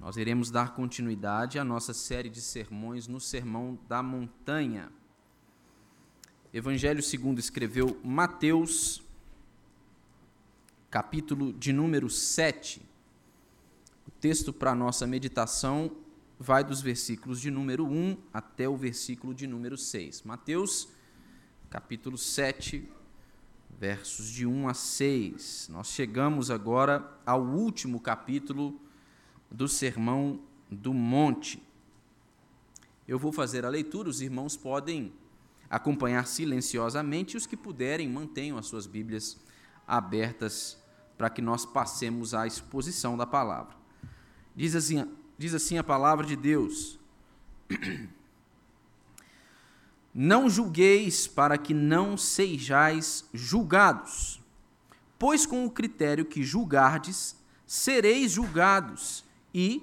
Nós iremos dar continuidade à nossa série de sermões no Sermão da Montanha. Evangelho segundo escreveu Mateus, capítulo de número 7. O texto para nossa meditação vai dos versículos de número 1 até o versículo de número 6. Mateus, capítulo 7, versos de 1 a 6. Nós chegamos agora ao último capítulo do Sermão do Monte. Eu vou fazer a leitura, os irmãos podem acompanhar silenciosamente, os que puderem, mantenham as suas Bíblias abertas para que nós passemos à exposição da palavra. Diz assim, diz assim a palavra de Deus: Não julgueis para que não sejais julgados, pois com o critério que julgardes, sereis julgados e,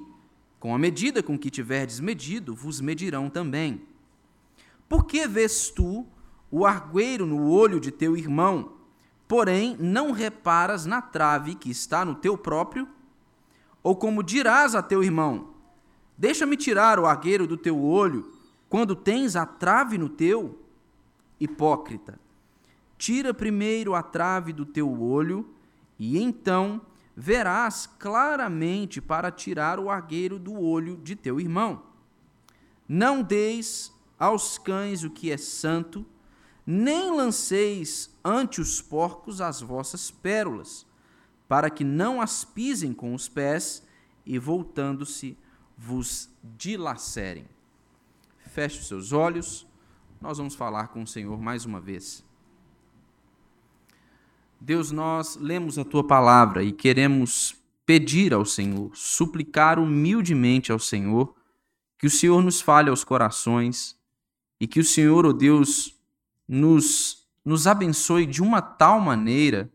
com a medida com que tiverdes medido, vos medirão também. Por que vês tu o argueiro no olho de teu irmão, porém não reparas na trave que está no teu próprio? Ou como dirás a teu irmão: Deixa-me tirar o argueiro do teu olho, quando tens a trave no teu? Hipócrita, tira primeiro a trave do teu olho, e então verás claramente para tirar o argueiro do olho de teu irmão. Não deis aos cães o que é santo, nem lanceis ante os porcos as vossas pérolas, para que não as pisem com os pés e, voltando-se, vos dilacerem. Feche os seus olhos, nós vamos falar com o Senhor mais uma vez. Deus, nós lemos a tua palavra e queremos pedir ao Senhor, suplicar humildemente ao Senhor, que o Senhor nos fale aos corações e que o Senhor, ó oh Deus, nos, nos abençoe de uma tal maneira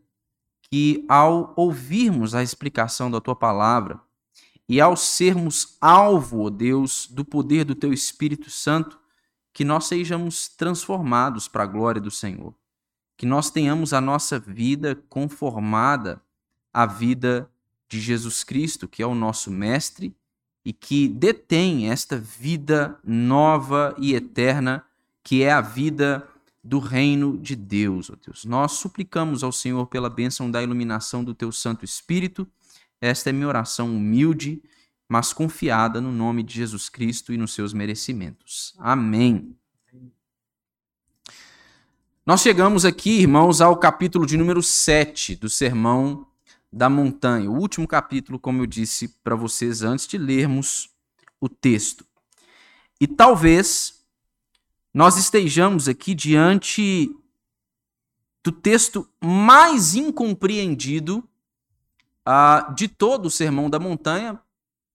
que, ao ouvirmos a explicação da tua palavra e ao sermos alvo, ó oh Deus, do poder do teu Espírito Santo, que nós sejamos transformados para a glória do Senhor que nós tenhamos a nossa vida conformada à vida de Jesus Cristo, que é o nosso Mestre e que detém esta vida nova e eterna, que é a vida do reino de Deus, ó Deus. Nós suplicamos ao Senhor pela bênção da iluminação do teu Santo Espírito. Esta é minha oração humilde, mas confiada no nome de Jesus Cristo e nos seus merecimentos. Amém. Nós chegamos aqui, irmãos, ao capítulo de número 7 do Sermão da Montanha, o último capítulo, como eu disse para vocês antes de lermos o texto. E talvez nós estejamos aqui diante do texto mais incompreendido uh, de todo o Sermão da Montanha,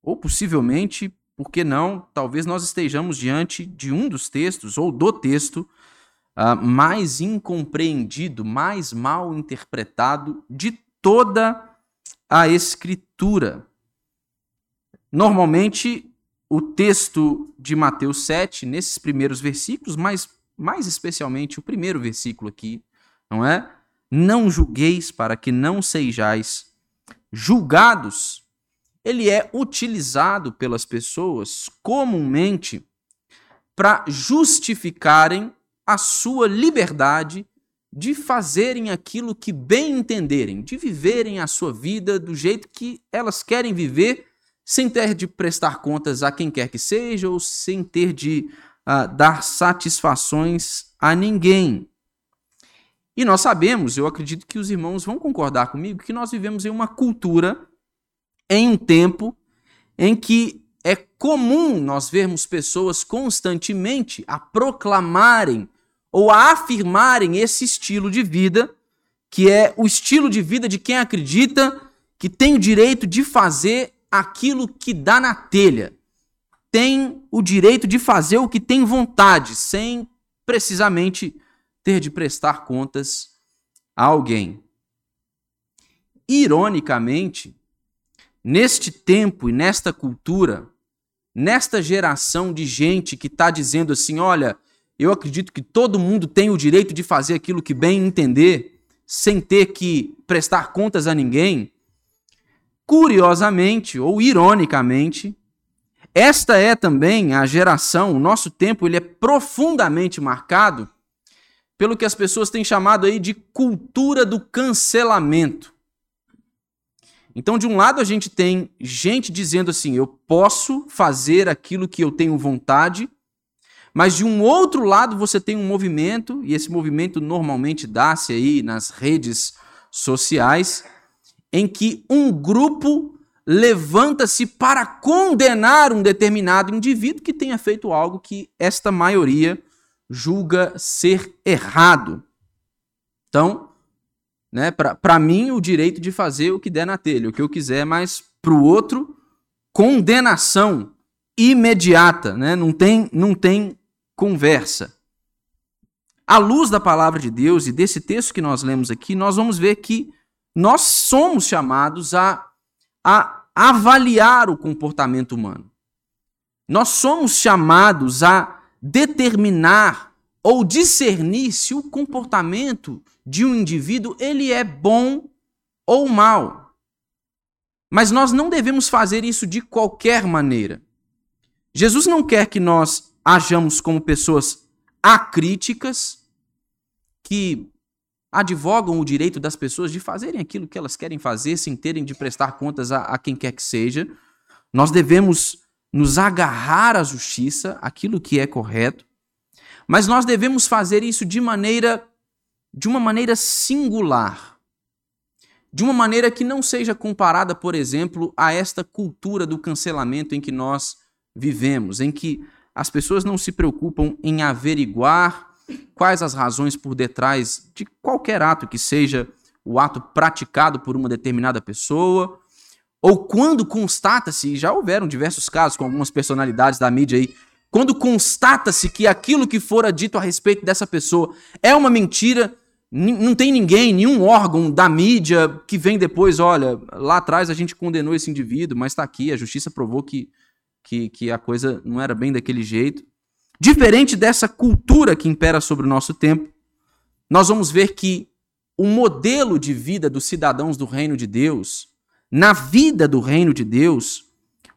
ou possivelmente, por que não, talvez nós estejamos diante de um dos textos, ou do texto, uh, mais incompreendido, mais mal interpretado de toda a Escritura. Normalmente, o texto de Mateus 7, nesses primeiros versículos, mas mais especialmente o primeiro versículo aqui, não é? Não julgueis para que não sejais julgados. Ele é utilizado pelas pessoas comumente para justificarem a sua liberdade de fazerem aquilo que bem entenderem, de viverem a sua vida do jeito que elas querem viver, sem ter de prestar contas a quem quer que seja ou sem ter de uh, dar satisfações a ninguém. E nós sabemos, eu acredito que os irmãos vão concordar comigo, que nós vivemos em uma cultura, em um tempo, em que é comum nós vermos pessoas constantemente a proclamarem ou a afirmarem esse estilo de vida, que é o estilo de vida de quem acredita que tem o direito de fazer aquilo que dá na telha. Tem o direito de fazer o que tem vontade, sem precisamente ter de prestar contas a alguém. Ironicamente, neste tempo e nesta cultura, nesta geração de gente que está dizendo assim: olha, eu acredito que todo mundo tem o direito de fazer aquilo que bem entender, sem ter que prestar contas a ninguém. curiosamente ou ironicamente, esta é também a geração, o nosso tempo, ele é profundamente marcado pelo que as pessoas têm chamado aí de cultura do cancelamento. Então, de um lado, a gente tem gente dizendo assim: eu posso fazer aquilo que eu tenho vontade, mas de um outro lado, você tem um movimento, e esse movimento normalmente dá-se aí nas redes sociais, em que um grupo levanta-se para condenar um determinado indivíduo que tenha feito algo que esta maioria julga ser errado. Então, né, para mim, o direito de fazer o que der na telha, o que eu quiser, mas para o outro, condenação imediata, né? não, tem, não tem conversa. À luz da palavra de Deus e desse texto que nós lemos aqui, nós vamos ver que nós somos chamados a, a avaliar o comportamento humano. Nós somos chamados a determinar ou discernir se o comportamento de um indivíduo ele é bom ou mal. Mas nós não devemos fazer isso de qualquer maneira. Jesus não quer que nós hajamos como pessoas acríticas que advogam o direito das pessoas de fazerem aquilo que elas querem fazer sem terem de prestar contas a, a quem quer que seja. Nós devemos nos agarrar à justiça, aquilo que é correto, mas nós devemos fazer isso de maneira de uma maneira singular. De uma maneira que não seja comparada, por exemplo, a esta cultura do cancelamento em que nós vivemos, em que as pessoas não se preocupam em averiguar quais as razões por detrás de qualquer ato que seja o ato praticado por uma determinada pessoa, ou quando constata-se, já houveram diversos casos com algumas personalidades da mídia aí, quando constata-se que aquilo que fora dito a respeito dessa pessoa é uma mentira, não tem ninguém, nenhum órgão da mídia que vem depois, olha, lá atrás a gente condenou esse indivíduo, mas está aqui, a justiça provou que, que, que a coisa não era bem daquele jeito. Diferente dessa cultura que impera sobre o nosso tempo, nós vamos ver que o modelo de vida dos cidadãos do reino de Deus, na vida do reino de Deus,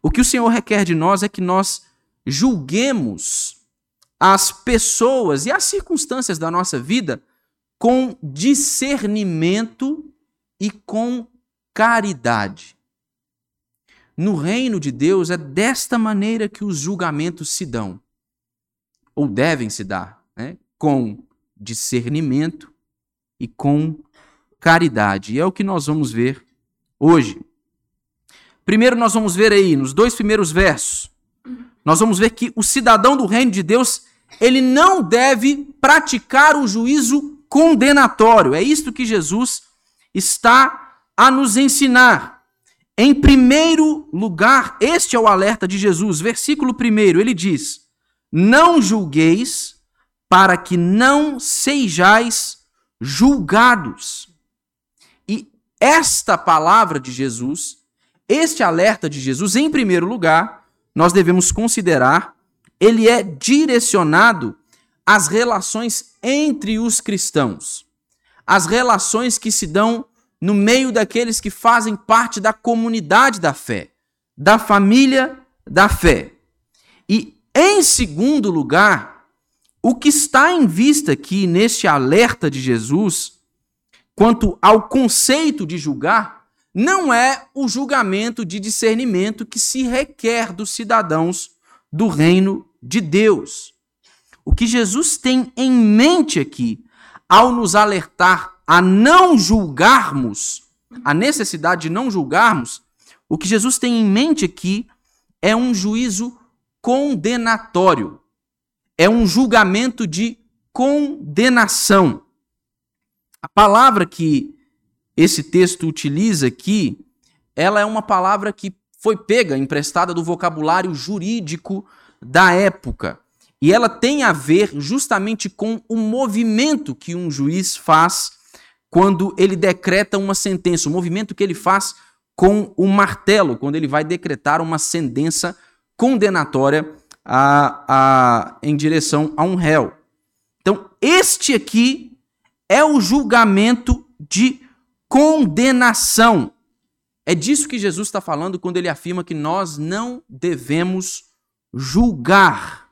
o que o Senhor requer de nós é que nós julguemos as pessoas e as circunstâncias da nossa vida com discernimento e com caridade. No reino de Deus é desta maneira que os julgamentos se dão ou devem se dar, né? com discernimento e com caridade. E é o que nós vamos ver hoje. Primeiro, nós vamos ver aí, nos dois primeiros versos, nós vamos ver que o cidadão do reino de Deus, ele não deve praticar o juízo condenatório. É isto que Jesus está a nos ensinar. Em primeiro lugar, este é o alerta de Jesus. Versículo 1, ele diz: não julgueis, para que não sejais julgados. E esta palavra de Jesus, este alerta de Jesus, em primeiro lugar, nós devemos considerar, ele é direcionado às relações entre os cristãos, as relações que se dão no meio daqueles que fazem parte da comunidade da fé, da família da fé. E em segundo lugar, o que está em vista aqui neste alerta de Jesus, quanto ao conceito de julgar, não é o julgamento de discernimento que se requer dos cidadãos do reino de Deus. O que Jesus tem em mente aqui, ao nos alertar a não julgarmos, a necessidade de não julgarmos, o que Jesus tem em mente aqui é um juízo condenatório. É um julgamento de condenação. A palavra que esse texto utiliza aqui, ela é uma palavra que foi pega, emprestada do vocabulário jurídico da época. E ela tem a ver justamente com o movimento que um juiz faz quando ele decreta uma sentença, o movimento que ele faz com o martelo, quando ele vai decretar uma sentença condenatória a, a, em direção a um réu. Então, este aqui é o julgamento de condenação. É disso que Jesus está falando quando ele afirma que nós não devemos julgar.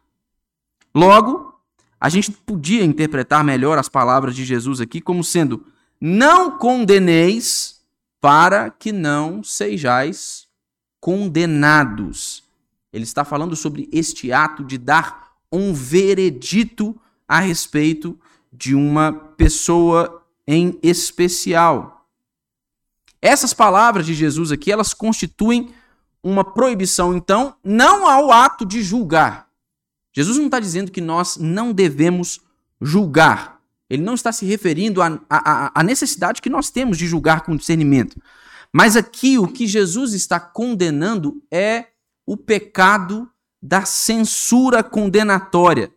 Logo, a gente podia interpretar melhor as palavras de Jesus aqui como sendo: não condeneis para que não sejais condenados. Ele está falando sobre este ato de dar um veredito a respeito de uma pessoa em especial. Essas palavras de Jesus aqui, elas constituem uma proibição, então, não ao ato de julgar. Jesus não está dizendo que nós não devemos julgar. Ele não está se referindo à necessidade que nós temos de julgar com discernimento. Mas aqui o que Jesus está condenando é o pecado da censura condenatória,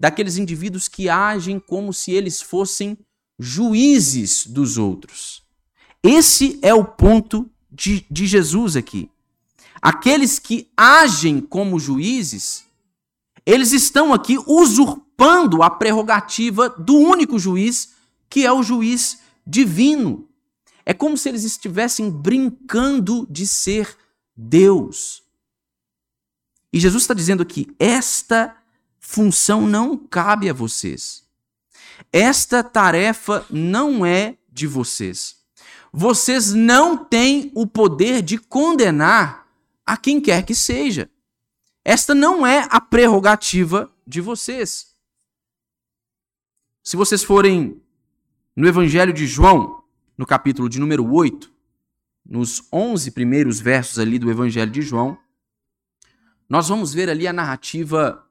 daqueles indivíduos que agem como se eles fossem juízes dos outros. Esse é o ponto de, de Jesus aqui. Aqueles que agem como juízes, eles estão aqui usurpando a prerrogativa do único juiz, que é o juiz divino. É como se eles estivessem brincando de ser Deus. E Jesus está dizendo aqui: esta função não cabe a vocês. Esta tarefa não é de vocês. Vocês não têm o poder de condenar a quem quer que seja. Esta não é a prerrogativa de vocês. Se vocês forem no Evangelho de João, no capítulo de número 8, nos 11 primeiros versos ali do Evangelho de João, nós vamos ver ali a narrativa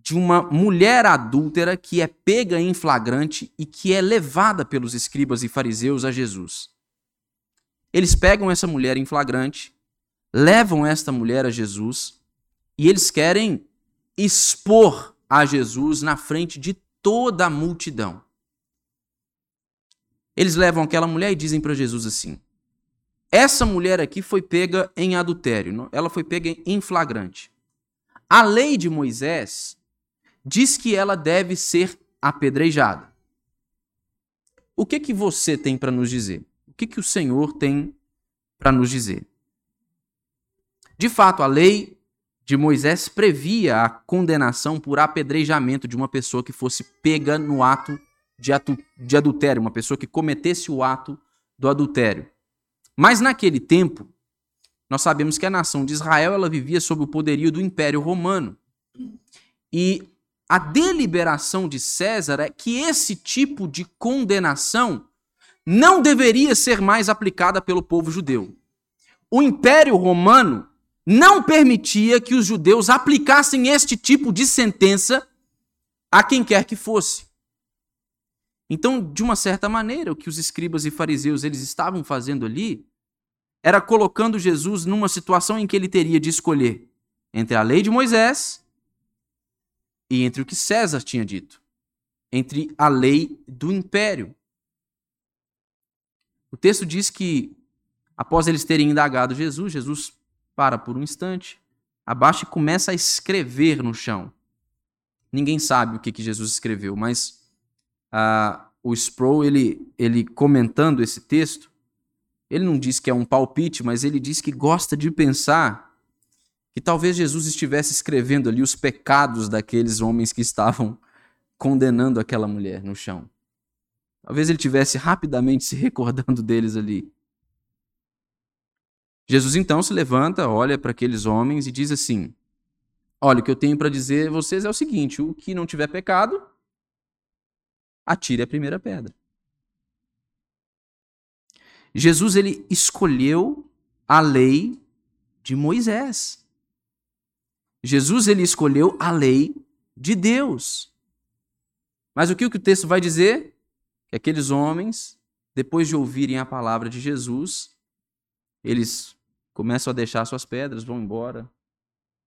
de uma mulher adúltera que é pega em flagrante e que é levada pelos escribas e fariseus a Jesus. Eles pegam essa mulher em flagrante, levam esta mulher a Jesus e eles querem expor a Jesus na frente de toda a multidão. Eles levam aquela mulher e dizem para Jesus assim: Essa mulher aqui foi pega em adultério, ela foi pega em flagrante. A lei de Moisés diz que ela deve ser apedrejada. O que que você tem para nos dizer? O que que o Senhor tem para nos dizer? De fato, a lei de Moisés previa a condenação por apedrejamento de uma pessoa que fosse pega no ato de, atu, de adultério, uma pessoa que cometesse o ato do adultério. Mas naquele tempo, nós sabemos que a nação de Israel ela vivia sob o poderio do Império Romano. E a deliberação de César é que esse tipo de condenação não deveria ser mais aplicada pelo povo judeu. O Império Romano não permitia que os judeus aplicassem este tipo de sentença a quem quer que fosse. Então, de uma certa maneira, o que os escribas e fariseus eles estavam fazendo ali era colocando Jesus numa situação em que ele teria de escolher entre a lei de Moisés e entre o que César tinha dito, entre a lei do império. O texto diz que após eles terem indagado Jesus, Jesus para por um instante, abaixa e começa a escrever no chão. Ninguém sabe o que, que Jesus escreveu, mas ah, o Sproul, ele, ele comentando esse texto, ele não diz que é um palpite, mas ele diz que gosta de pensar que talvez Jesus estivesse escrevendo ali os pecados daqueles homens que estavam condenando aquela mulher no chão. Talvez ele tivesse rapidamente se recordando deles ali. Jesus então se levanta, olha para aqueles homens e diz assim: Olha, o que eu tenho para dizer a vocês é o seguinte: o que não tiver pecado, atire a primeira pedra. Jesus ele escolheu a lei de Moisés. Jesus ele escolheu a lei de Deus. Mas o que o texto vai dizer? Que aqueles homens, depois de ouvirem a palavra de Jesus, eles começam a deixar suas pedras, vão embora,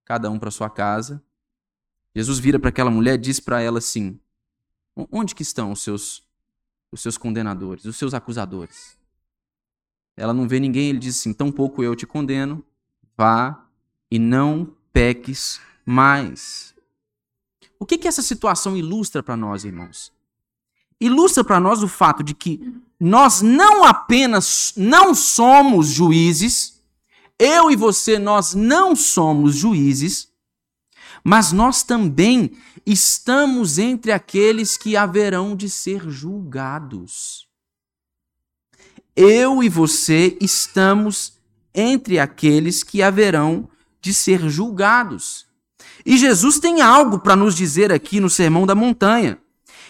cada um para sua casa. Jesus vira para aquela mulher diz para ela assim: Onde que estão os seus os seus condenadores, os seus acusadores? Ela não vê ninguém, ele diz assim: Tampouco eu te condeno, vá e não peques mais. O que que essa situação ilustra para nós, irmãos? ilustra para nós o fato de que nós não apenas não somos juízes, eu e você, nós não somos juízes, mas nós também estamos entre aqueles que haverão de ser julgados. Eu e você estamos entre aqueles que haverão de ser julgados. E Jesus tem algo para nos dizer aqui no Sermão da Montanha.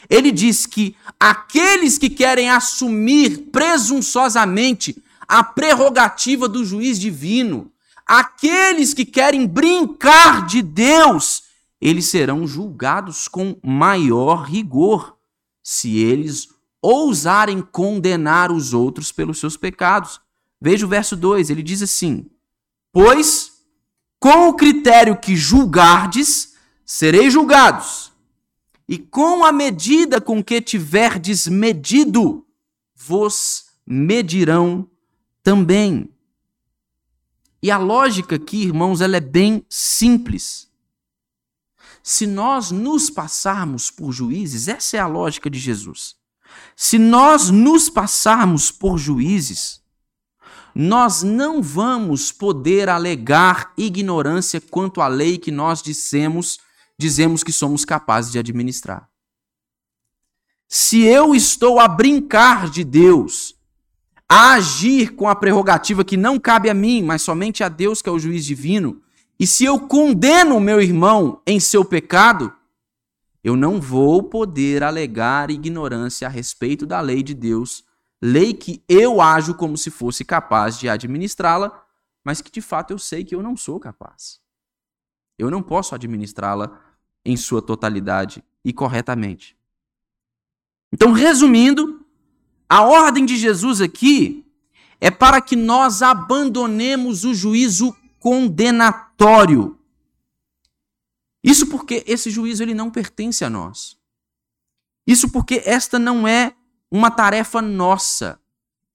Ele diz que aqueles que querem assumir presunçosamente a prerrogativa do juiz divino, aqueles que querem brincar de Deus, eles serão julgados com maior rigor se eles ousarem condenar os outros pelos seus pecados. Veja o verso 2, ele diz assim: Pois com o critério que julgardes, sereis julgados, e com a medida com que tiverdes medido, vos medirão também. E a lógica aqui, irmãos, ela é bem simples. Se nós nos passarmos por juízes, essa é a lógica de Jesus. Se nós nos passarmos por juízes, nós não vamos poder alegar ignorância quanto à lei que nós dissemos, dizemos que somos capazes de administrar. Se eu estou a brincar de Deus, a agir com a prerrogativa que não cabe a mim, mas somente a Deus que é o juiz divino, e se eu condeno o meu irmão em seu pecado, eu não vou poder alegar ignorância a respeito da lei de Deus lei que eu ajo como se fosse capaz de administrá-la, mas que de fato eu sei que eu não sou capaz. Eu não posso administrá-la em sua totalidade e corretamente. Então, resumindo, a ordem de Jesus aqui é para que nós abandonemos o juízo condenatório. Isso porque esse juízo ele não pertence a nós. Isso porque esta não é uma tarefa nossa.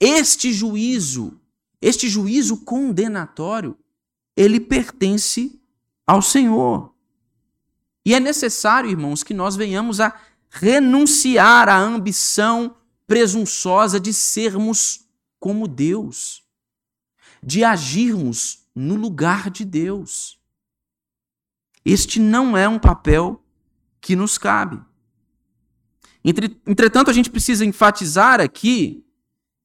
Este juízo, este juízo condenatório, ele pertence ao Senhor. E é necessário, irmãos, que nós venhamos a renunciar à ambição presunçosa de sermos como Deus, de agirmos no lugar de Deus. Este não é um papel que nos cabe. Entretanto, a gente precisa enfatizar aqui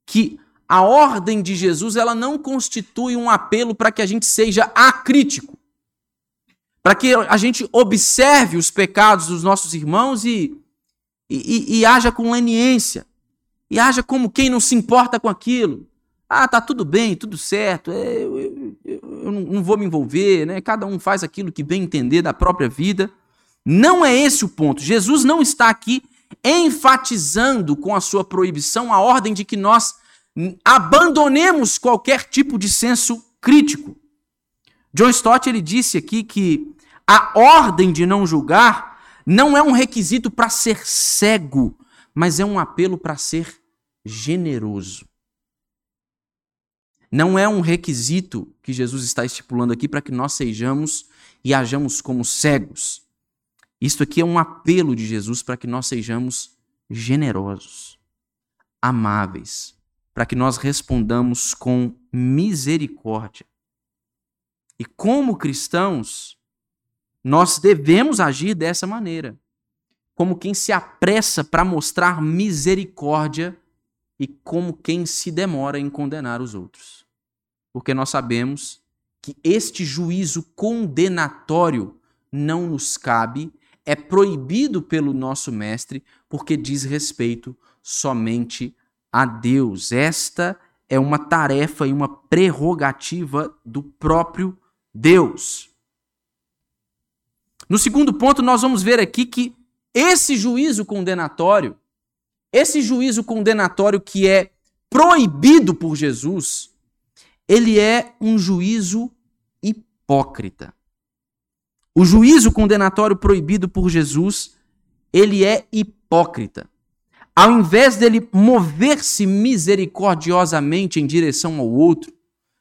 que a ordem de Jesus ela não constitui um apelo para que a gente seja acrítico, para que a gente observe os pecados dos nossos irmãos e, e, e, haja com leniência, e haja como quem não se importa com aquilo. Ah, tá tudo bem, tudo certo, é, eu, eu, eu não vou me envolver, né? cada um faz aquilo que bem entender da própria vida. Não é esse o ponto. Jesus não está aqui enfatizando com a sua proibição a ordem de que nós abandonemos qualquer tipo de senso crítico. John Stott ele disse aqui que a ordem de não julgar não é um requisito para ser cego, mas é um apelo para ser generoso. Não é um requisito que Jesus está estipulando aqui para que nós sejamos e hajamos como cegos, isto aqui é um apelo de Jesus para que nós sejamos generosos, amáveis, para que nós respondamos com misericórdia. E como cristãos, nós devemos agir dessa maneira, como quem se apressa para mostrar misericórdia e como quem se demora em condenar os outros. Porque nós sabemos que este juízo condenatório não nos cabe é proibido pelo nosso mestre porque diz respeito somente a Deus. Esta é uma tarefa e uma prerrogativa do próprio Deus. No segundo ponto, nós vamos ver aqui que esse juízo condenatório, esse juízo condenatório que é proibido por Jesus, ele é um juízo hipócrita. O juízo condenatório proibido por Jesus, ele é hipócrita. Ao invés dele mover-se misericordiosamente em direção ao outro,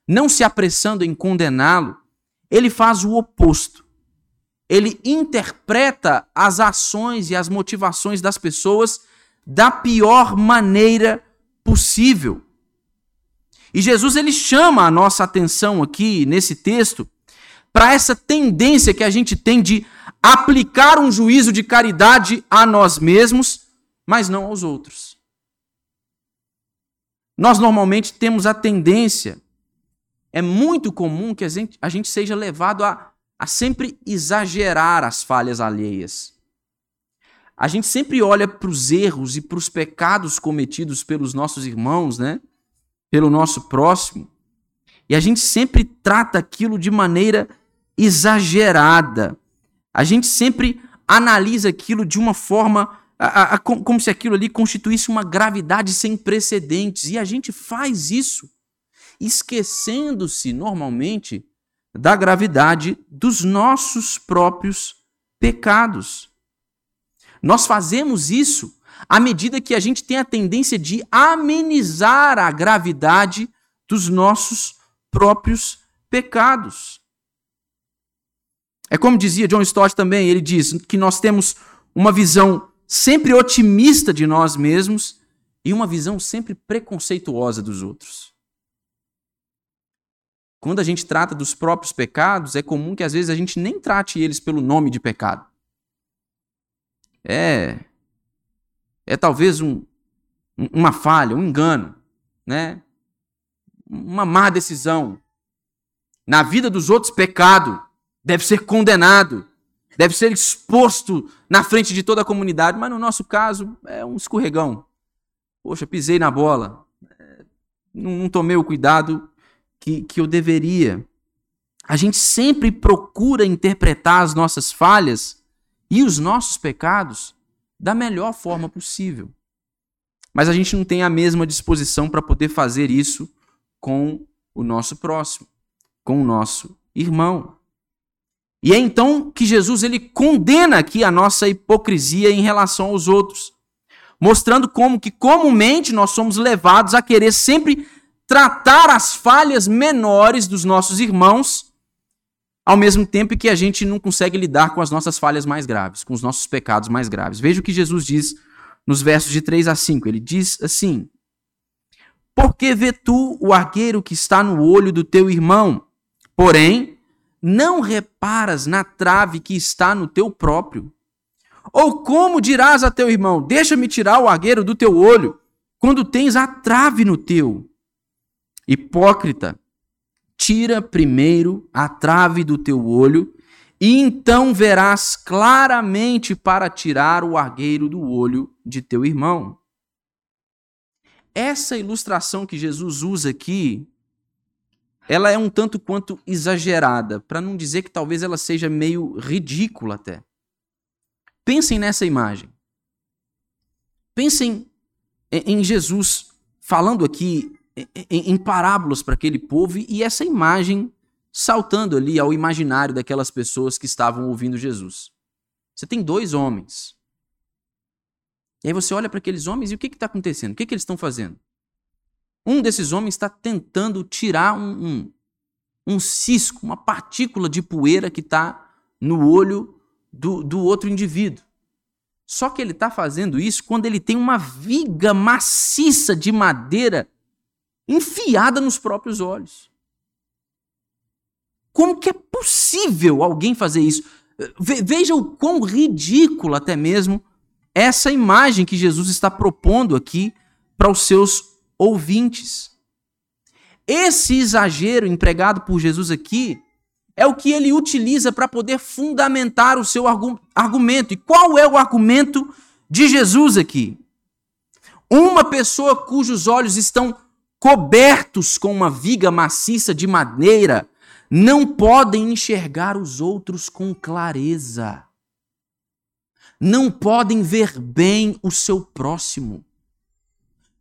não se apressando em condená-lo, ele faz o oposto. Ele interpreta as ações e as motivações das pessoas da pior maneira possível. E Jesus ele chama a nossa atenção aqui nesse texto para essa tendência que a gente tem de aplicar um juízo de caridade a nós mesmos, mas não aos outros. Nós normalmente temos a tendência, é muito comum que a gente, a gente seja levado a, a sempre exagerar as falhas alheias. A gente sempre olha para os erros e para os pecados cometidos pelos nossos irmãos, né? Pelo nosso próximo. E a gente sempre trata aquilo de maneira exagerada. A gente sempre analisa aquilo de uma forma a, a, como se aquilo ali constituísse uma gravidade sem precedentes. E a gente faz isso esquecendo-se normalmente da gravidade dos nossos próprios pecados. Nós fazemos isso à medida que a gente tem a tendência de amenizar a gravidade dos nossos próprios pecados. É como dizia John Stott também, ele diz que nós temos uma visão sempre otimista de nós mesmos e uma visão sempre preconceituosa dos outros. Quando a gente trata dos próprios pecados, é comum que às vezes a gente nem trate eles pelo nome de pecado. É é talvez um, uma falha, um engano, né? Uma má decisão. Na vida dos outros, pecado deve ser condenado, deve ser exposto na frente de toda a comunidade, mas no nosso caso é um escorregão. Poxa, pisei na bola, é, não, não tomei o cuidado que, que eu deveria. A gente sempre procura interpretar as nossas falhas e os nossos pecados da melhor forma possível. Mas a gente não tem a mesma disposição para poder fazer isso com o nosso próximo, com o nosso irmão. E é então que Jesus ele condena aqui a nossa hipocrisia em relação aos outros, mostrando como que comumente nós somos levados a querer sempre tratar as falhas menores dos nossos irmãos, ao mesmo tempo que a gente não consegue lidar com as nossas falhas mais graves, com os nossos pecados mais graves. Veja o que Jesus diz nos versos de 3 a 5. Ele diz assim: Por que vê tu o argueiro que está no olho do teu irmão, porém não reparas na trave que está no teu próprio? Ou como dirás a teu irmão: Deixa-me tirar o agueiro do teu olho, quando tens a trave no teu? Hipócrita, tira primeiro a trave do teu olho, e então verás claramente para tirar o argueiro do olho de teu irmão. Essa ilustração que Jesus usa aqui ela é um tanto quanto exagerada, para não dizer que talvez ela seja meio ridícula até. Pensem nessa imagem. Pensem em Jesus falando aqui em parábolas para aquele povo e essa imagem saltando ali ao imaginário daquelas pessoas que estavam ouvindo Jesus. Você tem dois homens. E aí você olha para aqueles homens e o que está acontecendo? O que, que eles estão fazendo? Um desses homens está tentando tirar um, um, um, cisco, uma partícula de poeira que está no olho do, do outro indivíduo. Só que ele está fazendo isso quando ele tem uma viga maciça de madeira enfiada nos próprios olhos. Como que é possível alguém fazer isso? Veja o quão ridículo até mesmo essa imagem que Jesus está propondo aqui para os seus ouvintes. Esse exagero empregado por Jesus aqui é o que ele utiliza para poder fundamentar o seu argumento. E qual é o argumento de Jesus aqui? Uma pessoa cujos olhos estão cobertos com uma viga maciça de madeira não podem enxergar os outros com clareza. Não podem ver bem o seu próximo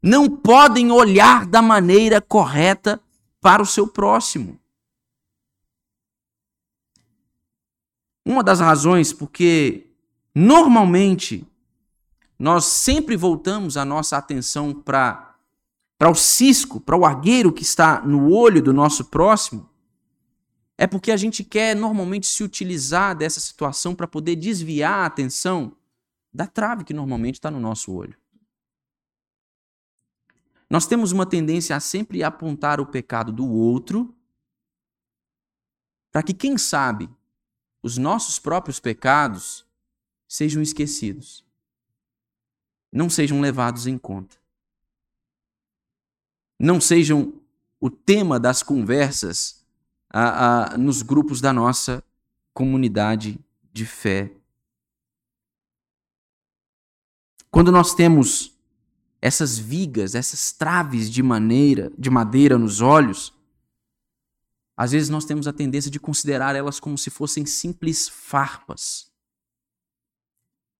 não podem olhar da maneira correta para o seu próximo. Uma das razões porque normalmente nós sempre voltamos a nossa atenção para para o cisco, para o argueiro que está no olho do nosso próximo, é porque a gente quer normalmente se utilizar dessa situação para poder desviar a atenção da trave que normalmente está no nosso olho. Nós temos uma tendência a sempre apontar o pecado do outro, para que, quem sabe, os nossos próprios pecados sejam esquecidos, não sejam levados em conta, não sejam o tema das conversas a, a, nos grupos da nossa comunidade de fé. Quando nós temos essas vigas, essas traves de maneira, de madeira nos olhos, às vezes nós temos a tendência de considerar elas como se fossem simples farpas.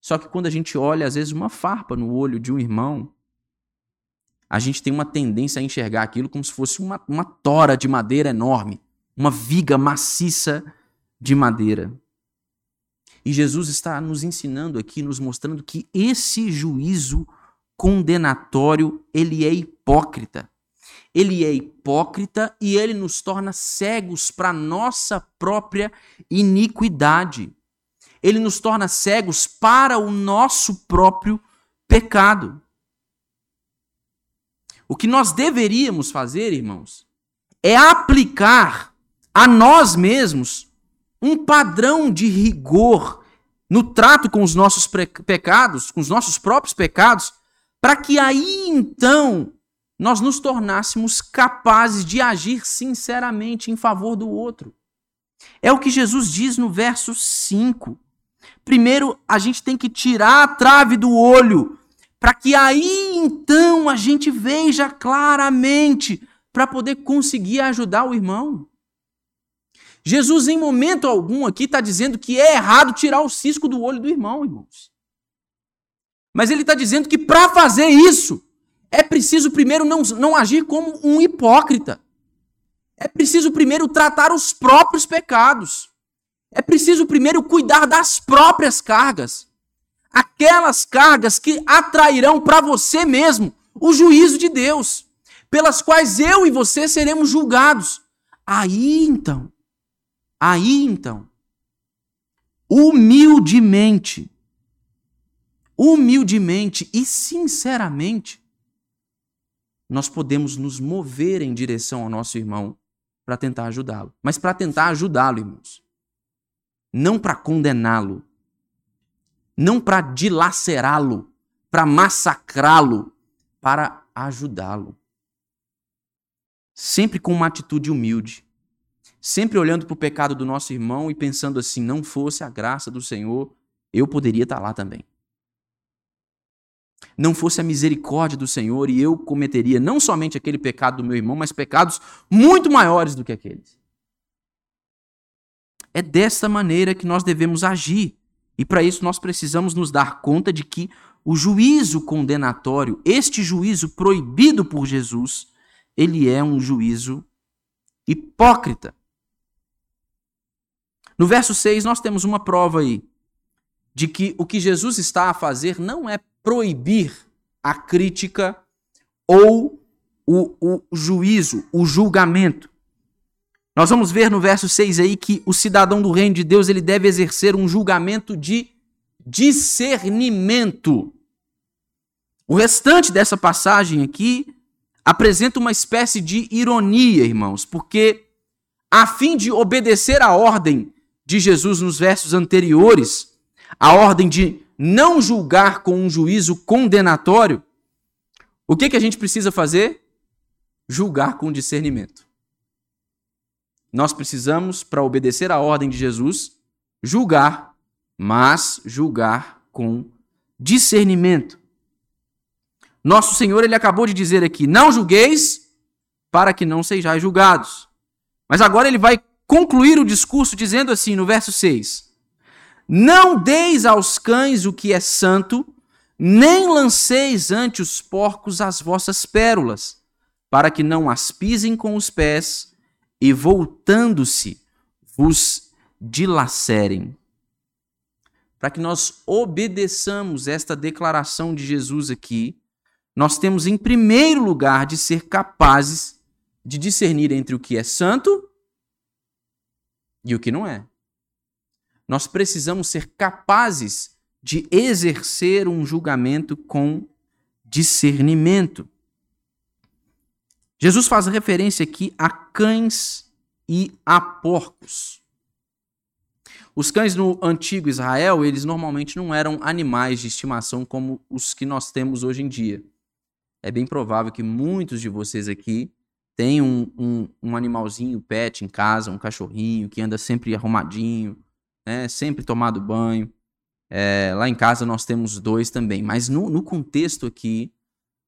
Só que quando a gente olha, às vezes, uma farpa no olho de um irmão, a gente tem uma tendência a enxergar aquilo como se fosse uma, uma tora de madeira enorme, uma viga maciça de madeira. E Jesus está nos ensinando aqui, nos mostrando que esse juízo condenatório, ele é hipócrita. Ele é hipócrita e ele nos torna cegos para nossa própria iniquidade. Ele nos torna cegos para o nosso próprio pecado. O que nós deveríamos fazer, irmãos, é aplicar a nós mesmos um padrão de rigor no trato com os nossos pecados, com os nossos próprios pecados, para que aí então nós nos tornássemos capazes de agir sinceramente em favor do outro. É o que Jesus diz no verso 5. Primeiro, a gente tem que tirar a trave do olho, para que aí então a gente veja claramente, para poder conseguir ajudar o irmão. Jesus, em momento algum, aqui está dizendo que é errado tirar o cisco do olho do irmão, irmãos. Mas ele está dizendo que para fazer isso, é preciso primeiro não, não agir como um hipócrita. É preciso primeiro tratar os próprios pecados. É preciso primeiro cuidar das próprias cargas. Aquelas cargas que atrairão para você mesmo o juízo de Deus, pelas quais eu e você seremos julgados. Aí então, Aí então, humildemente, humildemente e sinceramente, nós podemos nos mover em direção ao nosso irmão para tentar ajudá-lo. Mas para tentar ajudá-lo, irmãos. Não para condená-lo. Não para dilacerá-lo, para massacrá-lo, para ajudá-lo. Sempre com uma atitude humilde sempre olhando para o pecado do nosso irmão e pensando assim: não fosse a graça do Senhor, eu poderia estar lá também. Não fosse a misericórdia do Senhor e eu cometeria não somente aquele pecado do meu irmão, mas pecados muito maiores do que aqueles. É desta maneira que nós devemos agir. E para isso nós precisamos nos dar conta de que o juízo condenatório, este juízo proibido por Jesus, ele é um juízo hipócrita. No verso 6, nós temos uma prova aí de que o que Jesus está a fazer não é proibir a crítica ou o, o juízo, o julgamento. Nós vamos ver no verso 6 aí que o cidadão do reino de Deus ele deve exercer um julgamento de discernimento. O restante dessa passagem aqui apresenta uma espécie de ironia, irmãos, porque a fim de obedecer à ordem de Jesus nos versos anteriores, a ordem de não julgar com um juízo condenatório, o que, que a gente precisa fazer? Julgar com discernimento. Nós precisamos, para obedecer à ordem de Jesus, julgar, mas julgar com discernimento. Nosso Senhor, ele acabou de dizer aqui: não julgueis para que não sejais julgados. Mas agora ele vai concluir o discurso dizendo assim no verso 6: Não deis aos cães o que é santo, nem lanceis ante os porcos as vossas pérolas, para que não as pisem com os pés e, voltando-se, vos dilacerem. Para que nós obedeçamos esta declaração de Jesus aqui, nós temos em primeiro lugar de ser capazes de discernir entre o que é santo e o que não é. Nós precisamos ser capazes de exercer um julgamento com discernimento. Jesus faz referência aqui a cães e a porcos. Os cães no antigo Israel, eles normalmente não eram animais de estimação como os que nós temos hoje em dia. É bem provável que muitos de vocês aqui tenham um, um, um animalzinho pet em casa, um cachorrinho que anda sempre arrumadinho, né, sempre tomado banho. É, lá em casa nós temos dois também, mas no, no contexto aqui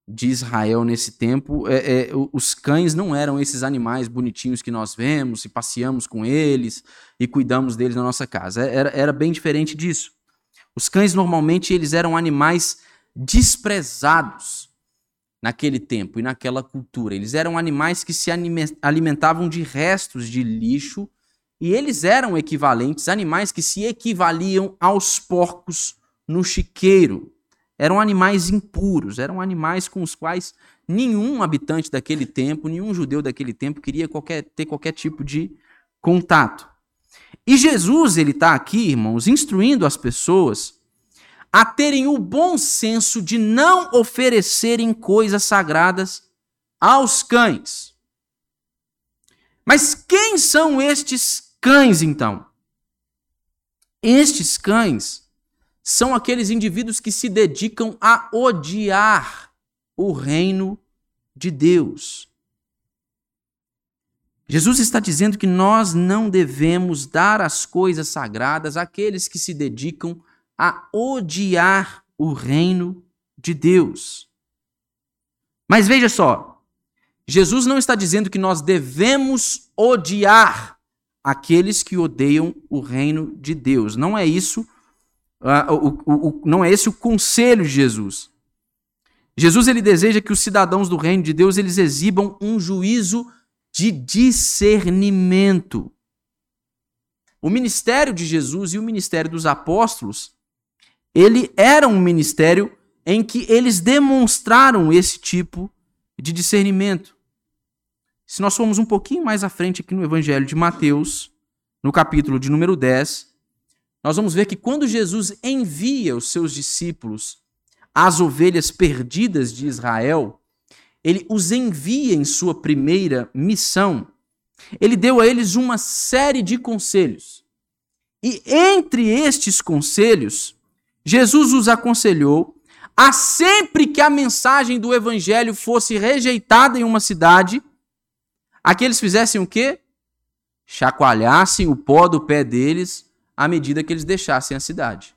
de Israel nesse tempo, é, é, os cães não eram esses animais bonitinhos que nós vemos e passeamos com eles e cuidamos deles na nossa casa. É, era, era bem diferente disso. Os cães normalmente eles eram animais desprezados naquele tempo e naquela cultura. Eles eram animais que se alimentavam de restos de lixo e eles eram equivalentes, animais que se equivaliam aos porcos no chiqueiro. Eram animais impuros, eram animais com os quais nenhum habitante daquele tempo, nenhum judeu daquele tempo queria qualquer, ter qualquer tipo de contato. E Jesus, ele está aqui, irmãos, instruindo as pessoas a terem o bom senso de não oferecerem coisas sagradas aos cães. Mas quem são estes cães, então? Estes cães são aqueles indivíduos que se dedicam a odiar o reino de Deus. Jesus está dizendo que nós não devemos dar as coisas sagradas àqueles que se dedicam a odiar o reino de Deus. Mas veja só, Jesus não está dizendo que nós devemos odiar aqueles que odeiam o reino de Deus. Não é isso o, o, o, não é esse o conselho de Jesus. Jesus ele deseja que os cidadãos do reino de Deus eles exibam um juízo de discernimento. O ministério de Jesus e o ministério dos apóstolos, ele era um ministério em que eles demonstraram esse tipo de discernimento. Se nós formos um pouquinho mais à frente aqui no Evangelho de Mateus, no capítulo de número 10, nós vamos ver que quando Jesus envia os seus discípulos às ovelhas perdidas de Israel, ele os envia em sua primeira missão. Ele deu a eles uma série de conselhos. E entre estes conselhos, Jesus os aconselhou a sempre que a mensagem do evangelho fosse rejeitada em uma cidade, a que eles fizessem o quê? Chacoalhassem o pó do pé deles à medida que eles deixassem a cidade.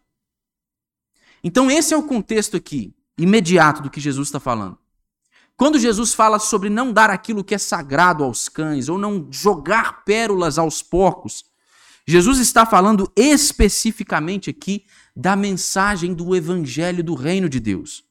Então, esse é o contexto aqui, imediato do que Jesus está falando. Quando Jesus fala sobre não dar aquilo que é sagrado aos cães, ou não jogar pérolas aos porcos, Jesus está falando especificamente aqui da mensagem do evangelho do reino de Deus.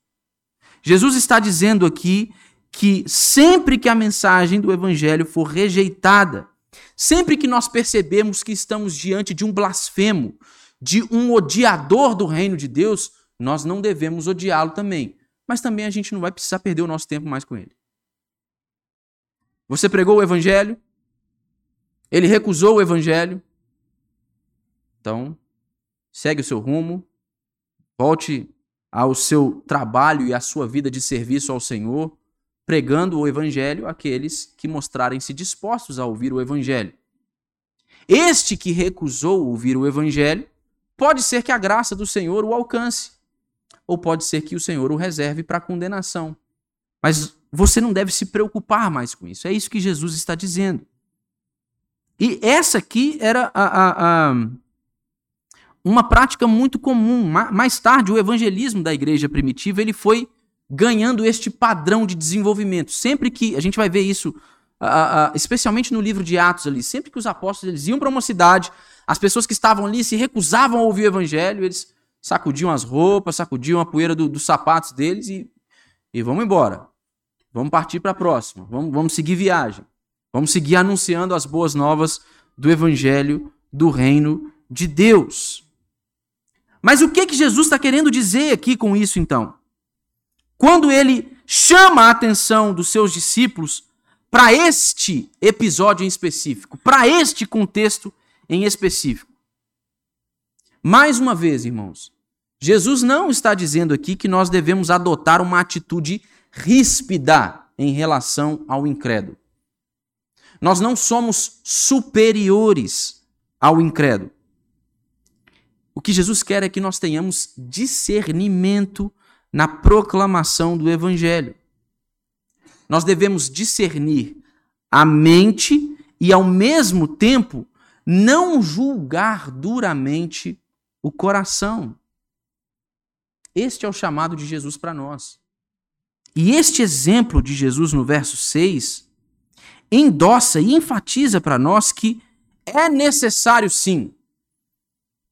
Jesus está dizendo aqui que sempre que a mensagem do evangelho for rejeitada, Sempre que nós percebemos que estamos diante de um blasfemo, de um odiador do reino de Deus, nós não devemos odiá-lo também. Mas também a gente não vai precisar perder o nosso tempo mais com ele. Você pregou o evangelho, ele recusou o evangelho, então segue o seu rumo, volte ao seu trabalho e à sua vida de serviço ao Senhor, pregando o evangelho àqueles que mostrarem-se dispostos a ouvir o evangelho. Este que recusou ouvir o evangelho, pode ser que a graça do Senhor o alcance, ou pode ser que o Senhor o reserve para condenação. Mas você não deve se preocupar mais com isso. É isso que Jesus está dizendo. E essa aqui era a, a, a, uma prática muito comum. Mais tarde, o evangelismo da igreja primitiva ele foi ganhando este padrão de desenvolvimento. Sempre que a gente vai ver isso, uh, uh, especialmente no livro de Atos ali, sempre que os apóstolos eles iam para uma cidade, as pessoas que estavam ali se recusavam a ouvir o evangelho, eles sacudiam as roupas, sacudiam a poeira do, dos sapatos deles e, e vamos embora. Vamos partir para a próxima. Vamos, vamos seguir viagem. Vamos seguir anunciando as boas novas do evangelho do reino de Deus. Mas o que que Jesus está querendo dizer aqui com isso então? Quando ele chama a atenção dos seus discípulos para este episódio em específico, para este contexto em específico. Mais uma vez, irmãos, Jesus não está dizendo aqui que nós devemos adotar uma atitude ríspida em relação ao incrédulo. Nós não somos superiores ao incrédulo. O que Jesus quer é que nós tenhamos discernimento na proclamação do Evangelho. Nós devemos discernir a mente e, ao mesmo tempo, não julgar duramente o coração. Este é o chamado de Jesus para nós. E este exemplo de Jesus no verso 6 endossa e enfatiza para nós que é necessário sim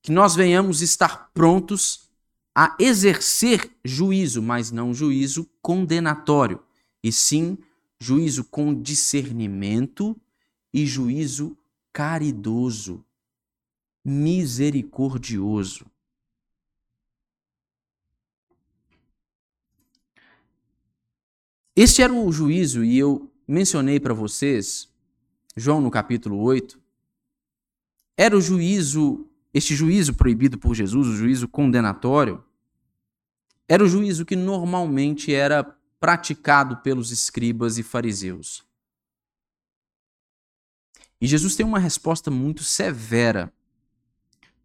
que nós venhamos estar prontos a exercer juízo, mas não juízo condenatório, e sim juízo com discernimento e juízo caridoso, misericordioso. Este era o juízo, e eu mencionei para vocês, João no capítulo 8, era o juízo, este juízo proibido por Jesus, o juízo condenatório, era o juízo que normalmente era praticado pelos escribas e fariseus. E Jesus tem uma resposta muito severa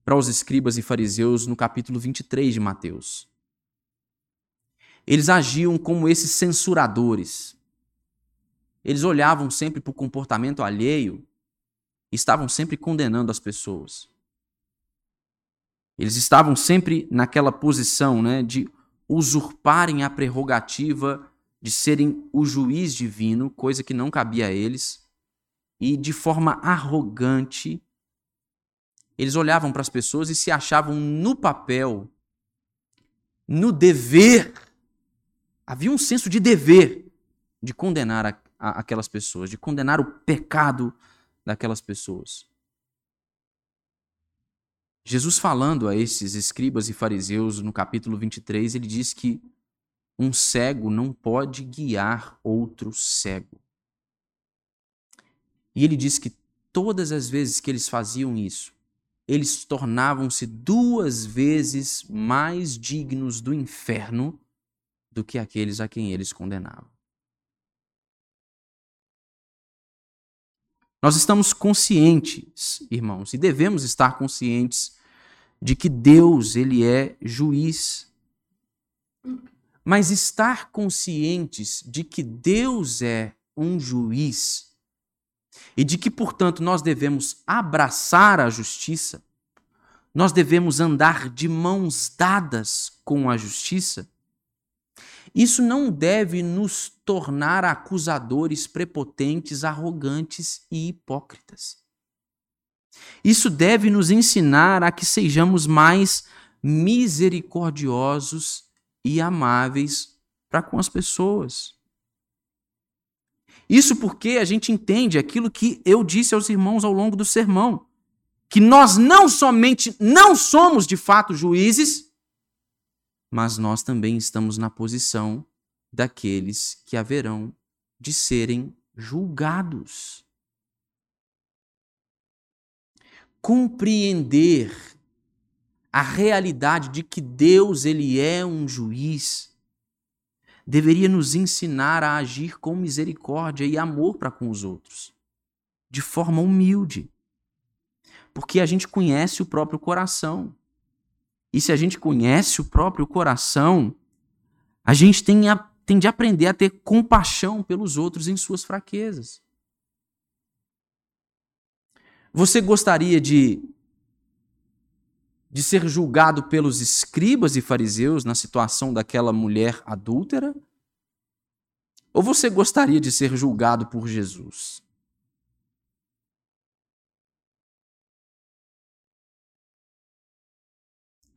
para os escribas e fariseus no capítulo 23 de Mateus. Eles agiam como esses censuradores. Eles olhavam sempre para o comportamento alheio e estavam sempre condenando as pessoas. Eles estavam sempre naquela posição né, de usurparem a prerrogativa de serem o juiz divino, coisa que não cabia a eles, e de forma arrogante, eles olhavam para as pessoas e se achavam no papel, no dever havia um senso de dever de condenar a, a, aquelas pessoas, de condenar o pecado daquelas pessoas. Jesus falando a esses escribas e fariseus no capítulo 23, ele diz que um cego não pode guiar outro cego. E ele diz que todas as vezes que eles faziam isso, eles tornavam-se duas vezes mais dignos do inferno do que aqueles a quem eles condenavam. Nós estamos conscientes, irmãos, e devemos estar conscientes de que Deus, ele é juiz. Mas estar conscientes de que Deus é um juiz e de que, portanto, nós devemos abraçar a justiça, nós devemos andar de mãos dadas com a justiça, isso não deve nos tornar acusadores prepotentes, arrogantes e hipócritas. Isso deve nos ensinar a que sejamos mais misericordiosos e amáveis para com as pessoas. Isso porque a gente entende aquilo que eu disse aos irmãos ao longo do sermão, que nós não somente não somos de fato juízes, mas nós também estamos na posição daqueles que haverão de serem julgados. Compreender a realidade de que Deus ele é um juiz deveria nos ensinar a agir com misericórdia e amor para com os outros, de forma humilde. Porque a gente conhece o próprio coração. E se a gente conhece o próprio coração, a gente tem, a, tem de aprender a ter compaixão pelos outros em suas fraquezas. Você gostaria de, de ser julgado pelos escribas e fariseus na situação daquela mulher adúltera? Ou você gostaria de ser julgado por Jesus?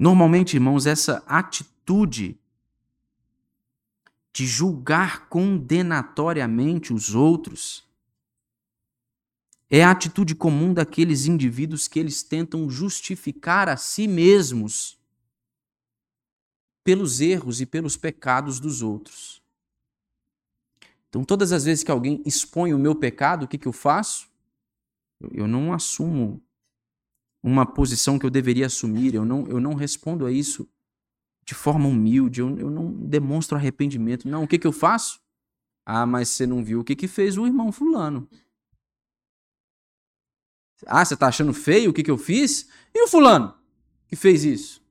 Normalmente, irmãos, essa atitude de julgar condenatoriamente os outros é a atitude comum daqueles indivíduos que eles tentam justificar a si mesmos pelos erros e pelos pecados dos outros. Então, todas as vezes que alguém expõe o meu pecado, o que, que eu faço? Eu não assumo uma posição que eu deveria assumir, eu não, eu não respondo a isso de forma humilde, eu, eu não demonstro arrependimento. Não, o que, que eu faço? Ah, mas você não viu o que, que fez o irmão fulano. Ah, você tá achando feio o que, que eu fiz? E o fulano que fez isso?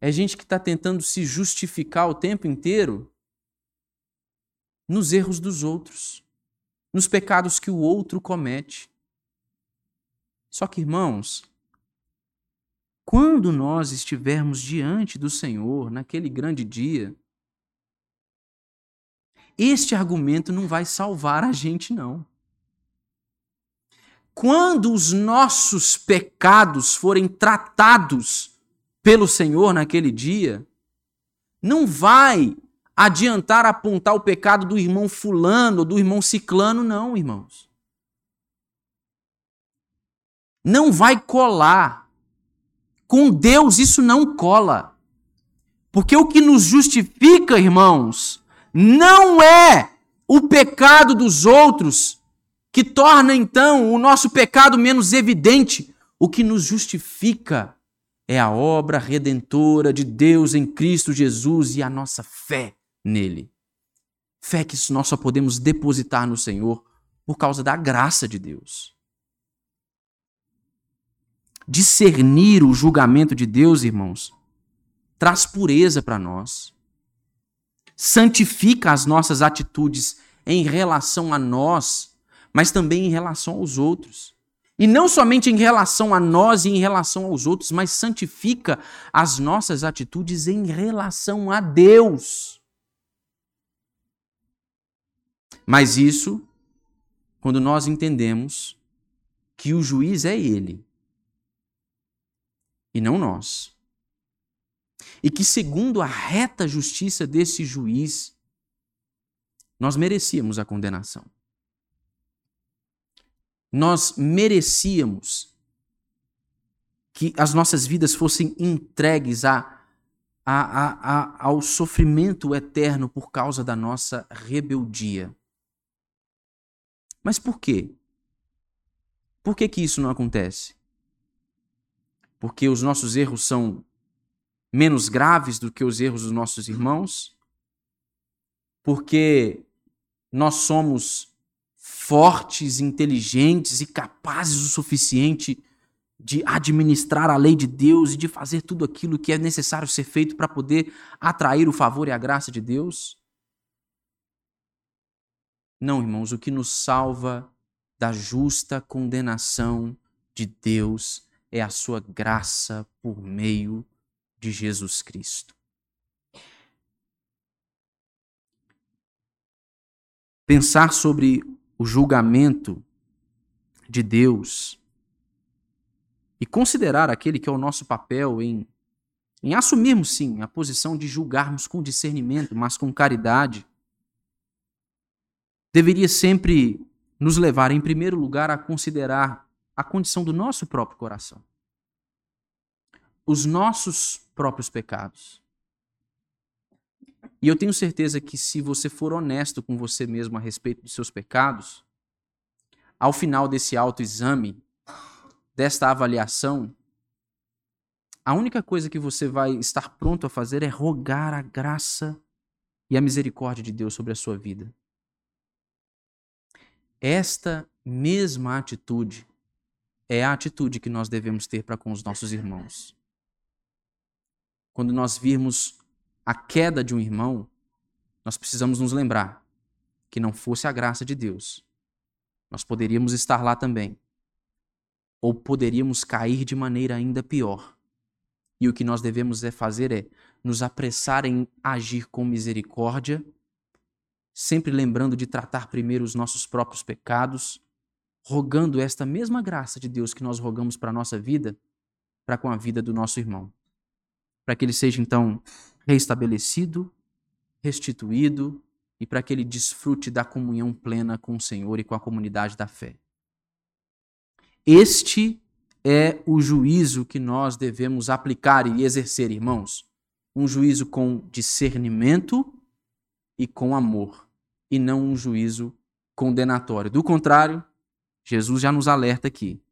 É gente que está tentando se justificar o tempo inteiro nos erros dos outros, nos pecados que o outro comete. Só que, irmãos, quando nós estivermos diante do Senhor naquele grande dia, este argumento não vai salvar a gente, não. Quando os nossos pecados forem tratados pelo Senhor naquele dia, não vai adiantar apontar o pecado do irmão fulano do irmão ciclano, não, irmãos. Não vai colar. Com Deus isso não cola. Porque o que nos justifica, irmãos, não é o pecado dos outros que torna então o nosso pecado menos evidente. O que nos justifica é a obra redentora de Deus em Cristo Jesus e a nossa fé nele. Fé que nós só podemos depositar no Senhor por causa da graça de Deus. Discernir o julgamento de Deus, irmãos, traz pureza para nós. Santifica as nossas atitudes em relação a nós, mas também em relação aos outros. E não somente em relação a nós e em relação aos outros, mas santifica as nossas atitudes em relação a Deus. Mas isso, quando nós entendemos que o juiz é Ele e não nós. E que, segundo a reta justiça desse juiz, nós merecíamos a condenação. Nós merecíamos que as nossas vidas fossem entregues a, a, a, ao sofrimento eterno por causa da nossa rebeldia. Mas por quê? Por que, que isso não acontece? Porque os nossos erros são menos graves do que os erros dos nossos irmãos? Porque nós somos fortes, inteligentes e capazes o suficiente de administrar a lei de Deus e de fazer tudo aquilo que é necessário ser feito para poder atrair o favor e a graça de Deus? Não, irmãos, o que nos salva da justa condenação de Deus é a sua graça por meio de Jesus Cristo. Pensar sobre o julgamento de Deus e considerar aquele que é o nosso papel em, em assumirmos, sim, a posição de julgarmos com discernimento, mas com caridade deveria sempre nos levar, em primeiro lugar, a considerar a condição do nosso próprio coração. Os nossos próprios pecados. E eu tenho certeza que se você for honesto com você mesmo a respeito dos seus pecados, ao final desse autoexame, desta avaliação, a única coisa que você vai estar pronto a fazer é rogar a graça e a misericórdia de Deus sobre a sua vida. Esta mesma atitude é a atitude que nós devemos ter para com os nossos irmãos. Quando nós virmos a queda de um irmão, nós precisamos nos lembrar que não fosse a graça de Deus, nós poderíamos estar lá também. Ou poderíamos cair de maneira ainda pior. E o que nós devemos é fazer é nos apressar em agir com misericórdia sempre lembrando de tratar primeiro os nossos próprios pecados, rogando esta mesma graça de Deus que nós rogamos para a nossa vida, para com a vida do nosso irmão. Para que ele seja então reestabelecido, restituído e para que ele desfrute da comunhão plena com o Senhor e com a comunidade da fé. Este é o juízo que nós devemos aplicar e exercer, irmãos. Um juízo com discernimento e com amor, e não um juízo condenatório. Do contrário, Jesus já nos alerta aqui: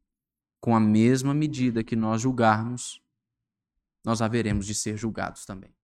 com a mesma medida que nós julgarmos, nós haveremos de ser julgados também.